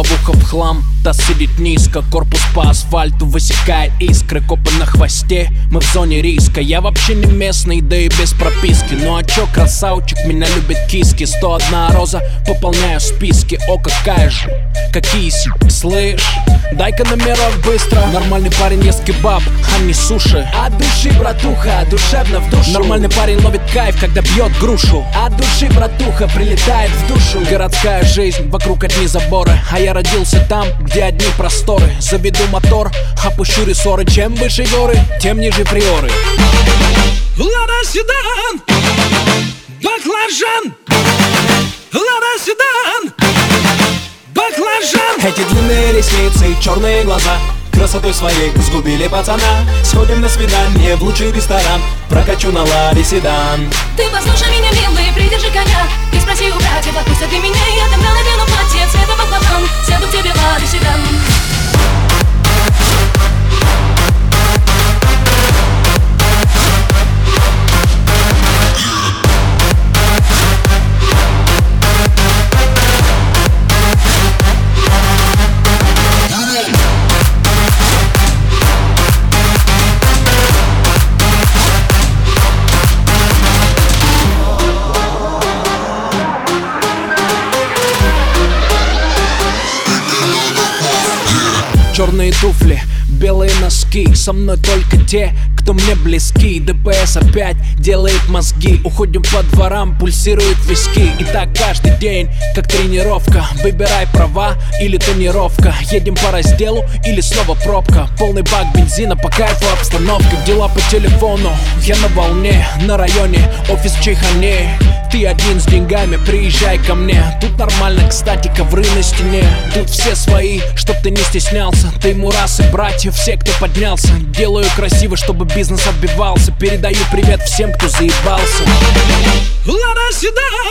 Лобовуха в хлам, та сидит низко Корпус по асфальту высекает искры Копы на хвосте, мы в зоне риска Я вообще не местный, да и без прописки. Ну а чё, красавчик, меня любит киски? 101 роза, пополняю списки. О, какая же, какие си, слышь? Дай-ка номеров быстро. Нормальный парень ест кебаб, а не суши. От души, братуха, душевно в душу. Нормальный парень ловит кайф, когда бьет грушу. От души, братуха, прилетает в душу. Городская жизнь, вокруг одни заборы. А я родился там, где одни просторы. Заведу мотор, опущу рессоры. Чем выше горы, тем ниже приоры. Лада седан, баклажан. Лада седан, баклажан. Эти длинные ресницы, черные глаза. Красотой своей сгубили пацана. Сходим на свидание в лучший ресторан. Прокачу на ладе седан. Ты послушай меня, милый, придержи коня. Ты спроси у братьев, отпустят ли меня. Я тогда надену платье цвета баклажан Сяду к тебе в Лада седан Черные туфли, белые носки. Со мной только те, кто мне близки. ДПС опять делает мозги. Уходим по дворам, пульсируют виски. И так каждый день, как тренировка. Выбирай права или тонировка. Едем по разделу или снова пробка. Полный бак бензина, по кайфу обстановка. Дела по телефону, я на волне На районе, офис Чайхане. Ты один с деньгами, приезжай ко мне. Тут нормально, кстати, ковры на стене. Тут все свои, чтоб ты не стеснялся. Ты мурасы, братья, все, кто поднялся Делаю красиво, чтобы бизнес отбивался. Передаю привет всем, кто заебался. Лада седан,